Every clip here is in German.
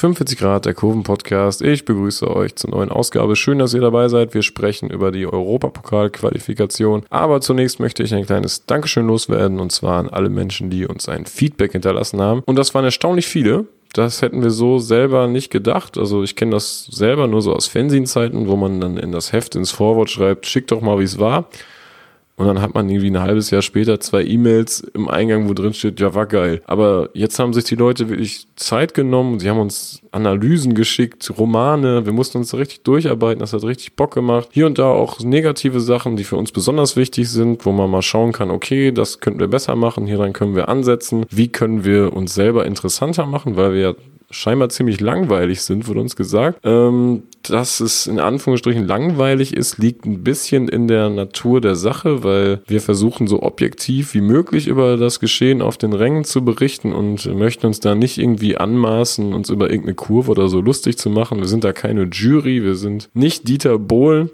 45 Grad, der Kurven-Podcast. Ich begrüße euch zur neuen Ausgabe. Schön, dass ihr dabei seid. Wir sprechen über die Europapokal-Qualifikation. Aber zunächst möchte ich ein kleines Dankeschön loswerden und zwar an alle Menschen, die uns ein Feedback hinterlassen haben. Und das waren erstaunlich viele. Das hätten wir so selber nicht gedacht. Also ich kenne das selber nur so aus Fernsehzeiten, wo man dann in das Heft ins Vorwort schreibt, schickt doch mal, wie es war. Und dann hat man irgendwie ein halbes Jahr später zwei E-Mails im Eingang, wo drin steht, ja, war geil. Aber jetzt haben sich die Leute wirklich Zeit genommen. Sie haben uns Analysen geschickt, Romane. Wir mussten uns richtig durcharbeiten. Das hat richtig Bock gemacht. Hier und da auch negative Sachen, die für uns besonders wichtig sind, wo man mal schauen kann, okay, das könnten wir besser machen. Hier dann können wir ansetzen. Wie können wir uns selber interessanter machen, weil wir ja scheinbar ziemlich langweilig sind, wurde uns gesagt. Ähm, dass es in Anführungsstrichen langweilig ist, liegt ein bisschen in der Natur der Sache, weil wir versuchen so objektiv wie möglich über das Geschehen auf den Rängen zu berichten und möchten uns da nicht irgendwie anmaßen, uns über irgendeine Kurve oder so lustig zu machen. Wir sind da keine Jury, wir sind nicht Dieter Bohlen.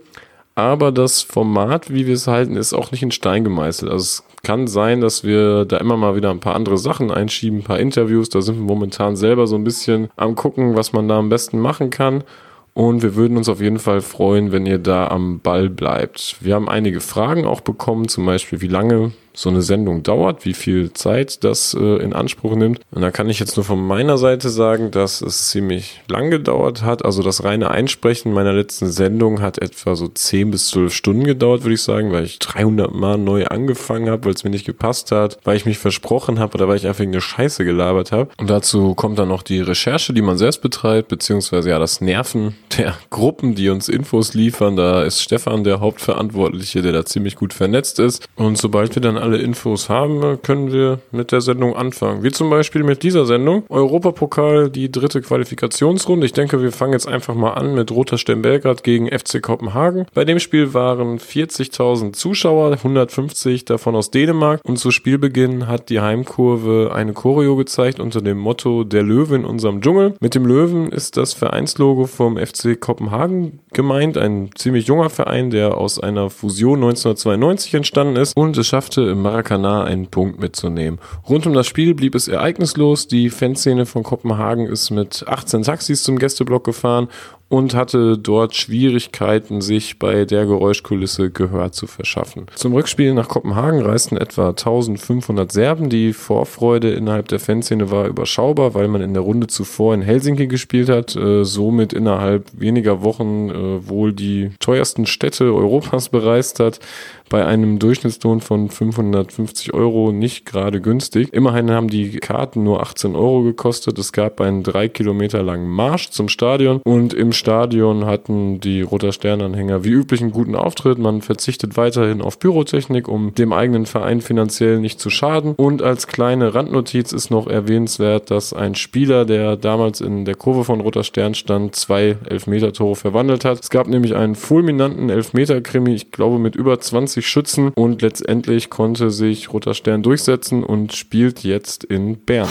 Aber das Format, wie wir es halten, ist auch nicht in Stein gemeißelt. Also es kann sein, dass wir da immer mal wieder ein paar andere Sachen einschieben, ein paar Interviews. Da sind wir momentan selber so ein bisschen am gucken, was man da am besten machen kann. Und wir würden uns auf jeden Fall freuen, wenn ihr da am Ball bleibt. Wir haben einige Fragen auch bekommen, zum Beispiel, wie lange so eine Sendung dauert, wie viel Zeit das äh, in Anspruch nimmt. Und da kann ich jetzt nur von meiner Seite sagen, dass es ziemlich lang gedauert hat. Also das reine Einsprechen meiner letzten Sendung hat etwa so 10 bis 12 Stunden gedauert, würde ich sagen, weil ich 300 Mal neu angefangen habe, weil es mir nicht gepasst hat, weil ich mich versprochen habe oder weil ich einfach eine Scheiße gelabert habe. Und dazu kommt dann noch die Recherche, die man selbst betreibt, beziehungsweise ja das Nerven der Gruppen, die uns Infos liefern. Da ist Stefan der Hauptverantwortliche, der da ziemlich gut vernetzt ist. Und sobald wir dann alle Infos haben, können wir mit der Sendung anfangen. Wie zum Beispiel mit dieser Sendung. Europapokal, die dritte Qualifikationsrunde. Ich denke, wir fangen jetzt einfach mal an mit Roter Stern Belgrad gegen FC Kopenhagen. Bei dem Spiel waren 40.000 Zuschauer, 150 davon aus Dänemark. Und zu Spielbeginn hat die Heimkurve eine Choreo gezeigt unter dem Motto Der Löwe in unserem Dschungel. Mit dem Löwen ist das Vereinslogo vom FC Kopenhagen gemeint. Ein ziemlich junger Verein, der aus einer Fusion 1992 entstanden ist und es schaffte im Maracanã einen Punkt mitzunehmen. Rund um das Spiel blieb es ereignislos. Die Fanszene von Kopenhagen ist mit 18 Taxis zum Gästeblock gefahren und hatte dort Schwierigkeiten, sich bei der Geräuschkulisse Gehör zu verschaffen. Zum Rückspiel nach Kopenhagen reisten etwa 1500 Serben. Die Vorfreude innerhalb der Fanszene war überschaubar, weil man in der Runde zuvor in Helsinki gespielt hat, äh, somit innerhalb weniger Wochen äh, wohl die teuersten Städte Europas bereist hat bei einem Durchschnittslohn von 550 Euro nicht gerade günstig. Immerhin haben die Karten nur 18 Euro gekostet. Es gab einen drei Kilometer langen Marsch zum Stadion und im Stadion hatten die Roter Sternanhänger wie üblich einen guten Auftritt. Man verzichtet weiterhin auf Pyrotechnik, um dem eigenen Verein finanziell nicht zu schaden. Und als kleine Randnotiz ist noch erwähnenswert, dass ein Spieler, der damals in der Kurve von Roter Stern stand, zwei Elfmeter-Tore verwandelt hat. Es gab nämlich einen fulminanten Elfmeter-Krimi, ich glaube mit über 20 Schützen und letztendlich konnte sich Roter Stern durchsetzen und spielt jetzt in Bern.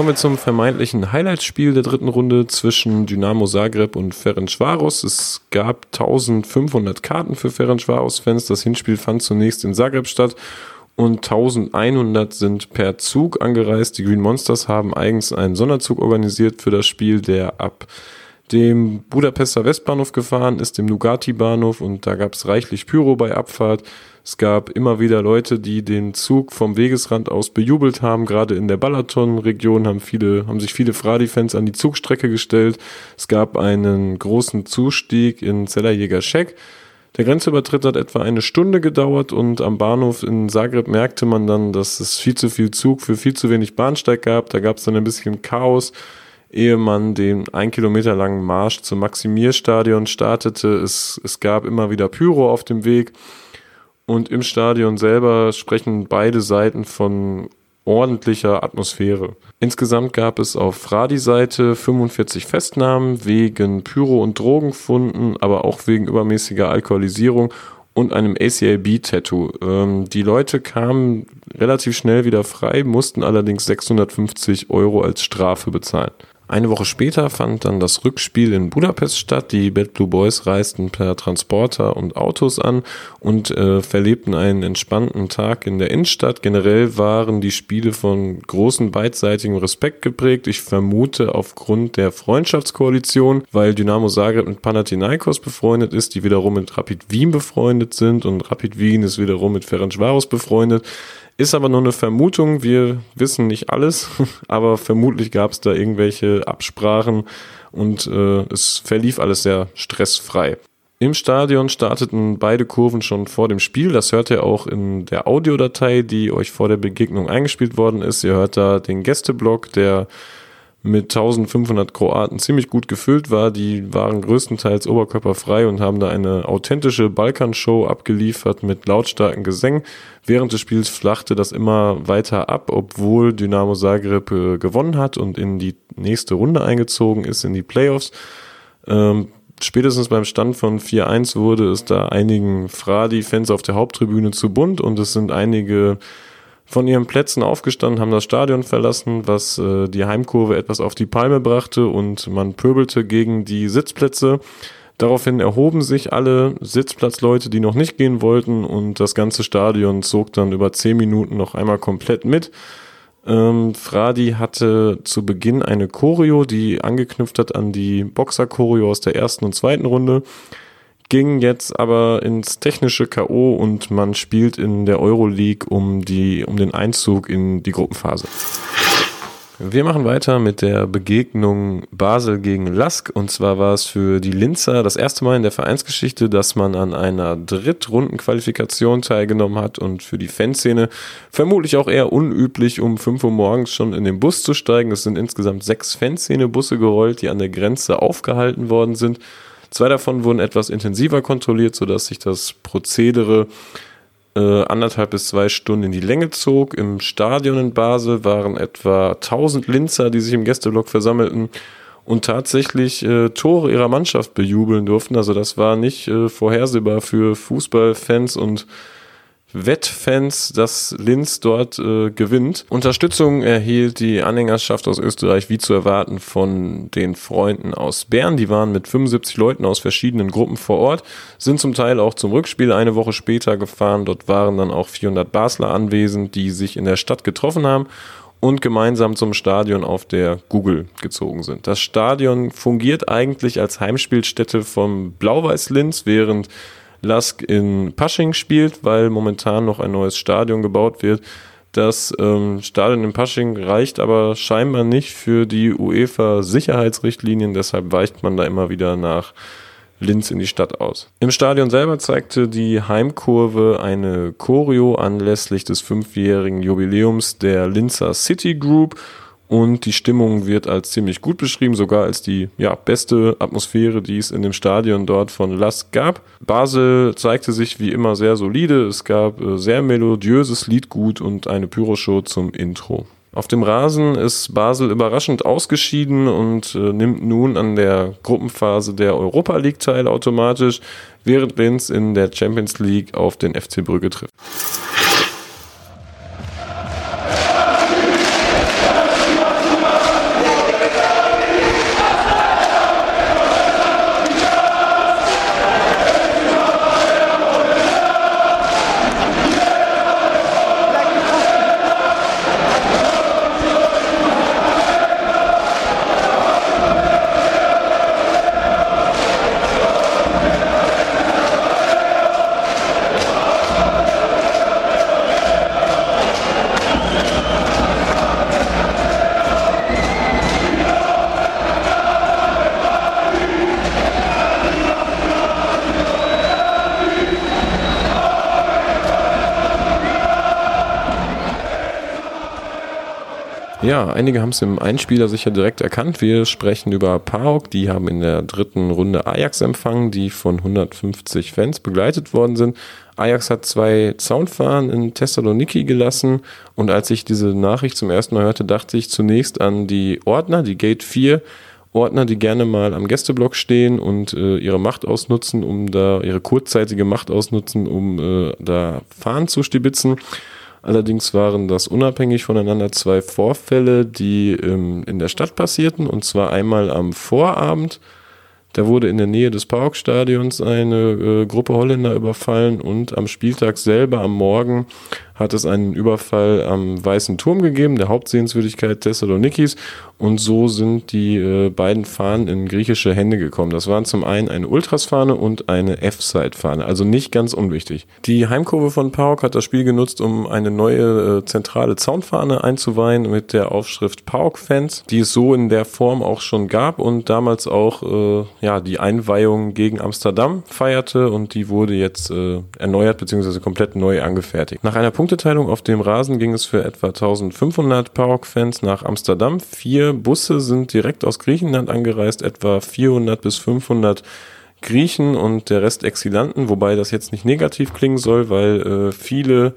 Kommen wir zum vermeintlichen Highlight-Spiel der dritten Runde zwischen Dynamo Zagreb und Ferencvaros. Es gab 1500 Karten für Ferencvaros-Fans. Das Hinspiel fand zunächst in Zagreb statt und 1100 sind per Zug angereist. Die Green Monsters haben eigens einen Sonderzug organisiert für das Spiel, der ab dem Budapester Westbahnhof gefahren ist, dem Nugati-Bahnhof und da gab es reichlich Pyro bei Abfahrt. Es gab immer wieder Leute, die den Zug vom Wegesrand aus bejubelt haben. Gerade in der Balaton-Region haben viele, haben sich viele Fradi-Fans an die Zugstrecke gestellt. Es gab einen großen Zustieg in Zellerjäger-Scheck. Der Grenzübertritt hat etwa eine Stunde gedauert und am Bahnhof in Zagreb merkte man dann, dass es viel zu viel Zug für viel zu wenig Bahnsteig gab. Da gab es dann ein bisschen Chaos, ehe man den ein Kilometer langen Marsch zum Maximierstadion startete. Es, es gab immer wieder Pyro auf dem Weg. Und im Stadion selber sprechen beide Seiten von ordentlicher Atmosphäre. Insgesamt gab es auf Fradi-Seite 45 Festnahmen wegen Pyro- und Drogenfunden, aber auch wegen übermäßiger Alkoholisierung und einem ACAB-Tattoo. Ähm, die Leute kamen relativ schnell wieder frei, mussten allerdings 650 Euro als Strafe bezahlen. Eine Woche später fand dann das Rückspiel in Budapest statt. Die Bad Blue Boys reisten per Transporter und Autos an und äh, verlebten einen entspannten Tag in der Innenstadt. Generell waren die Spiele von großem beidseitigem Respekt geprägt. Ich vermute aufgrund der Freundschaftskoalition, weil Dynamo Zagreb mit Panathinaikos befreundet ist, die wiederum mit Rapid Wien befreundet sind und Rapid Wien ist wiederum mit Ferencvaros befreundet. Ist aber nur eine Vermutung, wir wissen nicht alles, aber vermutlich gab es da irgendwelche Absprachen und äh, es verlief alles sehr stressfrei. Im Stadion starteten beide Kurven schon vor dem Spiel. Das hört ihr auch in der Audiodatei, die euch vor der Begegnung eingespielt worden ist. Ihr hört da den Gästeblock, der mit 1500 Kroaten ziemlich gut gefüllt war. Die waren größtenteils oberkörperfrei und haben da eine authentische Balkanshow abgeliefert mit lautstarken Gesängen. Während des Spiels flachte das immer weiter ab, obwohl Dynamo Zagreb äh, gewonnen hat und in die nächste Runde eingezogen ist, in die Playoffs. Ähm, spätestens beim Stand von 4-1 wurde es da einigen Fradi-Fans auf der Haupttribüne zu bunt und es sind einige von ihren Plätzen aufgestanden, haben das Stadion verlassen, was äh, die Heimkurve etwas auf die Palme brachte und man pöbelte gegen die Sitzplätze. Daraufhin erhoben sich alle Sitzplatzleute, die noch nicht gehen wollten und das ganze Stadion zog dann über zehn Minuten noch einmal komplett mit. Ähm, Fradi hatte zu Beginn eine Choreo, die angeknüpft hat an die Boxer-Choreo aus der ersten und zweiten Runde ging jetzt aber ins technische K.O. und man spielt in der Euroleague um, die, um den Einzug in die Gruppenphase. Wir machen weiter mit der Begegnung Basel gegen Lask. Und zwar war es für die Linzer das erste Mal in der Vereinsgeschichte, dass man an einer Drittrundenqualifikation teilgenommen hat und für die Fanszene vermutlich auch eher unüblich, um 5 Uhr morgens schon in den Bus zu steigen. Es sind insgesamt sechs Fanszene-Busse gerollt, die an der Grenze aufgehalten worden sind. Zwei davon wurden etwas intensiver kontrolliert, sodass sich das Prozedere äh, anderthalb bis zwei Stunden in die Länge zog. Im Stadion in Basel waren etwa 1000 Linzer, die sich im Gästeblock versammelten und tatsächlich äh, Tore ihrer Mannschaft bejubeln durften. Also das war nicht äh, vorhersehbar für Fußballfans und Wettfans, dass Linz dort äh, gewinnt. Unterstützung erhielt die Anhängerschaft aus Österreich wie zu erwarten von den Freunden aus Bern. Die waren mit 75 Leuten aus verschiedenen Gruppen vor Ort, sind zum Teil auch zum Rückspiel eine Woche später gefahren. Dort waren dann auch 400 Basler anwesend, die sich in der Stadt getroffen haben und gemeinsam zum Stadion auf der Google gezogen sind. Das Stadion fungiert eigentlich als Heimspielstätte vom Blau-Weiß Linz, während Lask in Pasching spielt, weil momentan noch ein neues Stadion gebaut wird. Das ähm, Stadion in Pasching reicht aber scheinbar nicht für die UEFA-Sicherheitsrichtlinien, deshalb weicht man da immer wieder nach Linz in die Stadt aus. Im Stadion selber zeigte die Heimkurve eine Choreo anlässlich des fünfjährigen Jubiläums der Linzer City Group und die Stimmung wird als ziemlich gut beschrieben, sogar als die ja, beste Atmosphäre, die es in dem Stadion dort von Lask gab. Basel zeigte sich wie immer sehr solide. Es gab äh, sehr melodiöses Liedgut und eine Pyroshow zum Intro. Auf dem Rasen ist Basel überraschend ausgeschieden und äh, nimmt nun an der Gruppenphase der Europa League teil automatisch, während Linz in der Champions League auf den FC Brügge trifft. Ja, einige haben es im Einspieler sicher direkt erkannt. Wir sprechen über PAOK. Die haben in der dritten Runde Ajax empfangen, die von 150 Fans begleitet worden sind. Ajax hat zwei Zaunfahren in Thessaloniki gelassen und als ich diese Nachricht zum ersten Mal hörte, dachte ich zunächst an die Ordner, die Gate 4 Ordner, die gerne mal am Gästeblock stehen und äh, ihre Macht ausnutzen, um da ihre kurzzeitige Macht ausnutzen, um äh, da Fahnen zu stibitzen. Allerdings waren das unabhängig voneinander zwei Vorfälle, die ähm, in der Stadt passierten. Und zwar einmal am Vorabend. Da wurde in der Nähe des Parkstadions eine äh, Gruppe Holländer überfallen und am Spieltag selber am Morgen hat es einen Überfall am Weißen Turm gegeben, der Hauptsehenswürdigkeit Thessalonikis. Und so sind die äh, beiden Fahnen in griechische Hände gekommen. Das waren zum einen eine Ultras-Fahne und eine F-Side-Fahne, also nicht ganz unwichtig. Die Heimkurve von PAOK hat das Spiel genutzt, um eine neue äh, zentrale Zaunfahne einzuweihen mit der Aufschrift PAOK-Fans, die es so in der Form auch schon gab und damals auch äh, ja, die Einweihung gegen Amsterdam feierte und die wurde jetzt äh, erneuert bzw. komplett neu angefertigt. Nach einer Punkt Punkteteilung auf dem Rasen ging es für etwa 1500 PAOK-Fans nach Amsterdam. Vier Busse sind direkt aus Griechenland angereist, etwa 400 bis 500 Griechen und der Rest Exilanten, wobei das jetzt nicht negativ klingen soll, weil äh, viele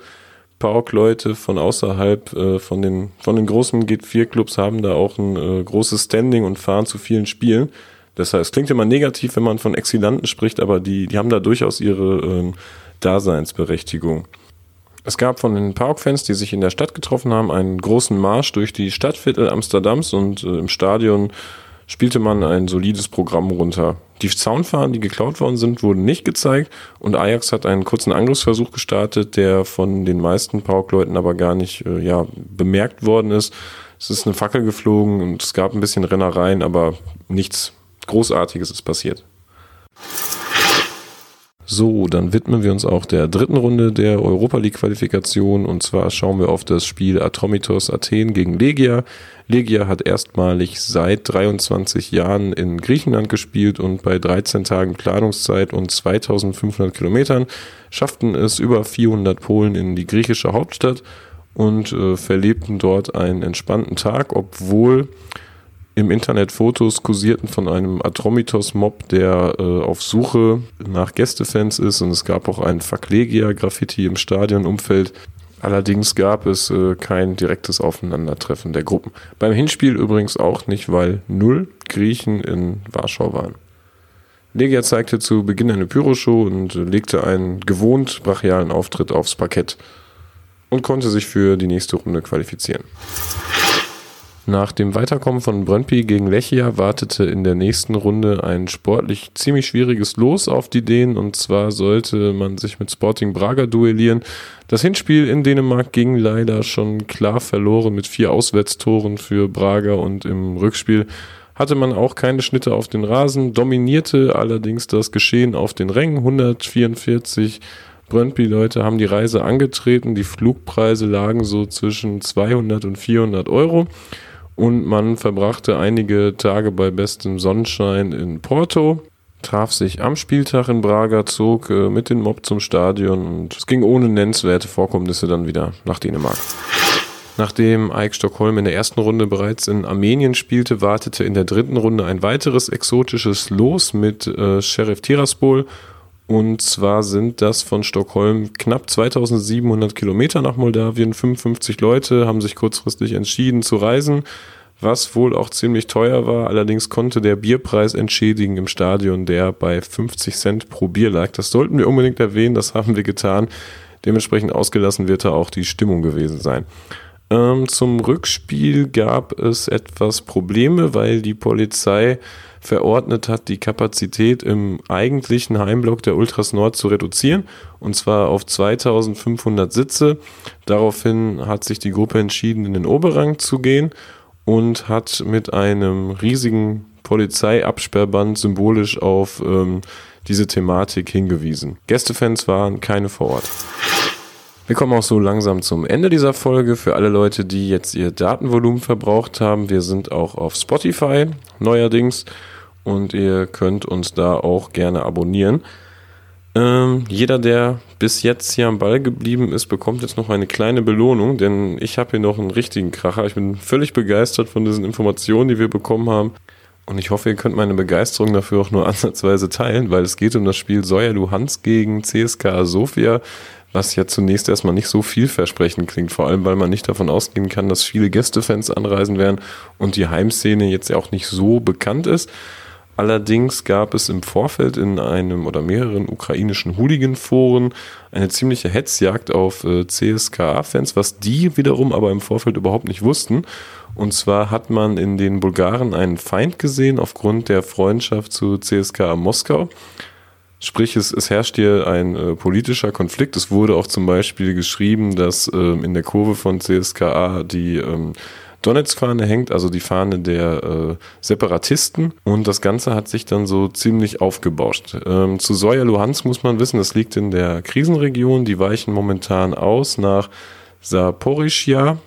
PAOK-Leute von außerhalb äh, von, den, von den großen G4-Clubs haben da auch ein äh, großes Standing und fahren zu vielen Spielen. Das heißt, es klingt immer negativ, wenn man von Exilanten spricht, aber die, die haben da durchaus ihre ähm, Daseinsberechtigung. Es gab von den Parkfans, die sich in der Stadt getroffen haben, einen großen Marsch durch die Stadtviertel Amsterdams und äh, im Stadion spielte man ein solides Programm runter. Die Zaunfahnen, die geklaut worden sind, wurden nicht gezeigt und Ajax hat einen kurzen Angriffsversuch gestartet, der von den meisten Parkleuten aber gar nicht äh, ja, bemerkt worden ist. Es ist eine Fackel geflogen und es gab ein bisschen Rennereien, aber nichts Großartiges ist passiert. So, dann widmen wir uns auch der dritten Runde der Europa League Qualifikation und zwar schauen wir auf das Spiel Atromitos Athen gegen Legia. Legia hat erstmalig seit 23 Jahren in Griechenland gespielt und bei 13 Tagen Planungszeit und 2500 Kilometern schafften es über 400 Polen in die griechische Hauptstadt und äh, verlebten dort einen entspannten Tag, obwohl im Internet Fotos kursierten von einem Atromitos-Mob, der äh, auf Suche nach Gästefans ist und es gab auch ein Faklegia-Graffiti im Stadionumfeld. Allerdings gab es äh, kein direktes Aufeinandertreffen der Gruppen. Beim Hinspiel übrigens auch nicht, weil null Griechen in Warschau waren. Legia zeigte zu Beginn eine Pyroshow und legte einen gewohnt brachialen Auftritt aufs Parkett und konnte sich für die nächste Runde qualifizieren. Nach dem Weiterkommen von Brøndby gegen Lechia wartete in der nächsten Runde ein sportlich ziemlich schwieriges Los auf die Dänen und zwar sollte man sich mit Sporting Braga duellieren. Das Hinspiel in Dänemark ging leider schon klar verloren mit vier Auswärtstoren für Braga und im Rückspiel hatte man auch keine Schnitte auf den Rasen, dominierte allerdings das Geschehen auf den Rängen 144 Brøndby-Leute haben die Reise angetreten. Die Flugpreise lagen so zwischen 200 und 400 Euro und man verbrachte einige Tage bei bestem Sonnenschein in Porto, traf sich am Spieltag in Braga, zog äh, mit dem Mob zum Stadion und es ging ohne nennenswerte Vorkommnisse dann wieder nach Dänemark. Nachdem Eik Stockholm in der ersten Runde bereits in Armenien spielte, wartete in der dritten Runde ein weiteres exotisches Los mit äh, Sheriff Tiraspol und zwar sind das von Stockholm knapp 2700 Kilometer nach Moldawien. 55 Leute haben sich kurzfristig entschieden zu reisen, was wohl auch ziemlich teuer war. Allerdings konnte der Bierpreis entschädigen im Stadion, der bei 50 Cent pro Bier lag. Das sollten wir unbedingt erwähnen, das haben wir getan. Dementsprechend ausgelassen wird da auch die Stimmung gewesen sein. Ähm, zum Rückspiel gab es etwas Probleme, weil die Polizei verordnet hat, die Kapazität im eigentlichen Heimblock der Ultras Nord zu reduzieren, und zwar auf 2500 Sitze. Daraufhin hat sich die Gruppe entschieden, in den Oberrang zu gehen und hat mit einem riesigen Polizeiabsperrband symbolisch auf ähm, diese Thematik hingewiesen. Gästefans waren keine vor Ort. Wir kommen auch so langsam zum Ende dieser Folge. Für alle Leute, die jetzt ihr Datenvolumen verbraucht haben, wir sind auch auf Spotify neuerdings und ihr könnt uns da auch gerne abonnieren. Ähm, jeder, der bis jetzt hier am Ball geblieben ist, bekommt jetzt noch eine kleine Belohnung, denn ich habe hier noch einen richtigen Kracher. Ich bin völlig begeistert von diesen Informationen, die wir bekommen haben. Und ich hoffe, ihr könnt meine Begeisterung dafür auch nur ansatzweise teilen, weil es geht um das Spiel Soja Luhansk gegen CSKA Sofia was ja zunächst erstmal nicht so vielversprechend klingt, vor allem weil man nicht davon ausgehen kann, dass viele Gästefans anreisen werden und die Heimszene jetzt ja auch nicht so bekannt ist. Allerdings gab es im Vorfeld in einem oder mehreren ukrainischen Hooligan-Foren eine ziemliche Hetzjagd auf äh, CSKA-Fans, was die wiederum aber im Vorfeld überhaupt nicht wussten. Und zwar hat man in den Bulgaren einen Feind gesehen aufgrund der Freundschaft zu CSKA Moskau. Sprich, es, es herrscht hier ein äh, politischer Konflikt. Es wurde auch zum Beispiel geschrieben, dass ähm, in der Kurve von CSKA die ähm, Donetsk-Fahne hängt, also die Fahne der äh, Separatisten. Und das Ganze hat sich dann so ziemlich aufgebauscht. Ähm, zu Soja Luhansk muss man wissen, das liegt in der Krisenregion. Die weichen momentan aus nach Saporischja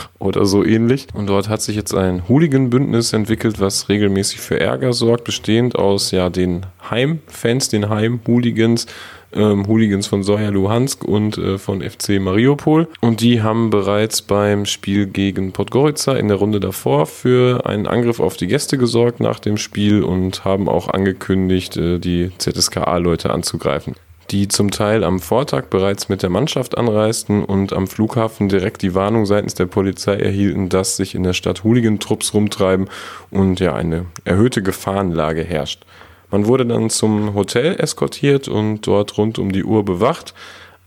oder so ähnlich. Und dort hat sich jetzt ein Hooligan-Bündnis entwickelt, was regelmäßig für Ärger sorgt, bestehend aus ja den Heimfans, den Heim-Hooligans, ähm, Hooligans von Soja Luhansk und äh, von FC Mariupol. Und die haben bereits beim Spiel gegen Podgorica in der Runde davor für einen Angriff auf die Gäste gesorgt nach dem Spiel und haben auch angekündigt, äh, die ZSKA-Leute anzugreifen die zum Teil am Vortag bereits mit der Mannschaft anreisten und am Flughafen direkt die Warnung seitens der Polizei erhielten, dass sich in der Stadt Hooligan-Trupps rumtreiben und ja eine erhöhte Gefahrenlage herrscht. Man wurde dann zum Hotel eskortiert und dort rund um die Uhr bewacht.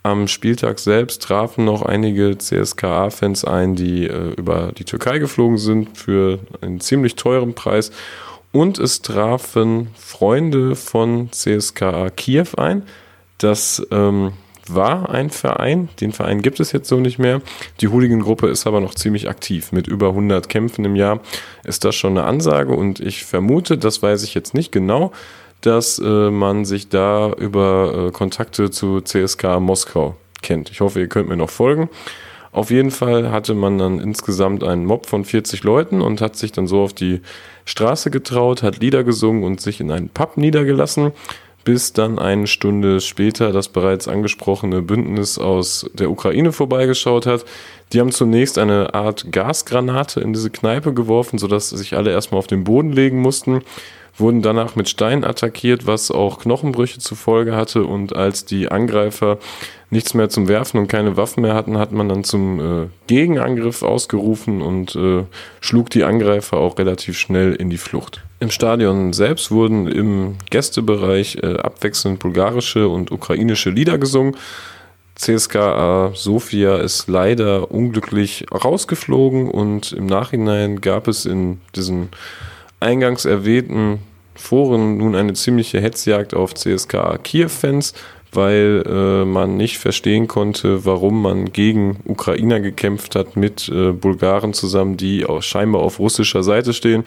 Am Spieltag selbst trafen noch einige CSKA-Fans ein, die äh, über die Türkei geflogen sind für einen ziemlich teuren Preis. Und es trafen Freunde von CSKA Kiew ein. Das ähm, war ein Verein, den Verein gibt es jetzt so nicht mehr. Die Hooligan-Gruppe ist aber noch ziemlich aktiv. Mit über 100 Kämpfen im Jahr ist das schon eine Ansage und ich vermute, das weiß ich jetzt nicht genau, dass äh, man sich da über äh, Kontakte zu CSK Moskau kennt. Ich hoffe, ihr könnt mir noch folgen. Auf jeden Fall hatte man dann insgesamt einen Mob von 40 Leuten und hat sich dann so auf die Straße getraut, hat Lieder gesungen und sich in einen Pub niedergelassen bis dann eine Stunde später das bereits angesprochene Bündnis aus der Ukraine vorbeigeschaut hat. Die haben zunächst eine Art Gasgranate in diese Kneipe geworfen, sodass sich alle erstmal auf den Boden legen mussten, wurden danach mit Steinen attackiert, was auch Knochenbrüche zur Folge hatte. Und als die Angreifer nichts mehr zum Werfen und keine Waffen mehr hatten, hat man dann zum äh, Gegenangriff ausgerufen und äh, schlug die Angreifer auch relativ schnell in die Flucht. Im Stadion selbst wurden im Gästebereich äh, abwechselnd bulgarische und ukrainische Lieder gesungen. CSKA Sofia ist leider unglücklich rausgeflogen und im Nachhinein gab es in diesen eingangs erwähnten Foren nun eine ziemliche Hetzjagd auf CSKA Kiew-Fans, weil äh, man nicht verstehen konnte, warum man gegen Ukrainer gekämpft hat mit äh, Bulgaren zusammen, die auch scheinbar auf russischer Seite stehen.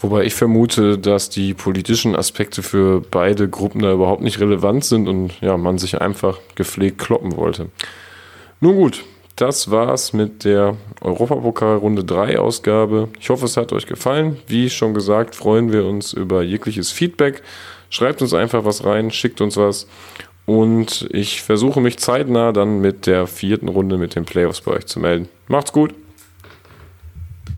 Wobei ich vermute, dass die politischen Aspekte für beide Gruppen da überhaupt nicht relevant sind und ja, man sich einfach gepflegt kloppen wollte. Nun gut, das war's mit der Europapokal Runde 3 Ausgabe. Ich hoffe, es hat euch gefallen. Wie schon gesagt, freuen wir uns über jegliches Feedback. Schreibt uns einfach was rein, schickt uns was. Und ich versuche mich zeitnah dann mit der vierten Runde mit den Playoffs bei euch zu melden. Macht's gut!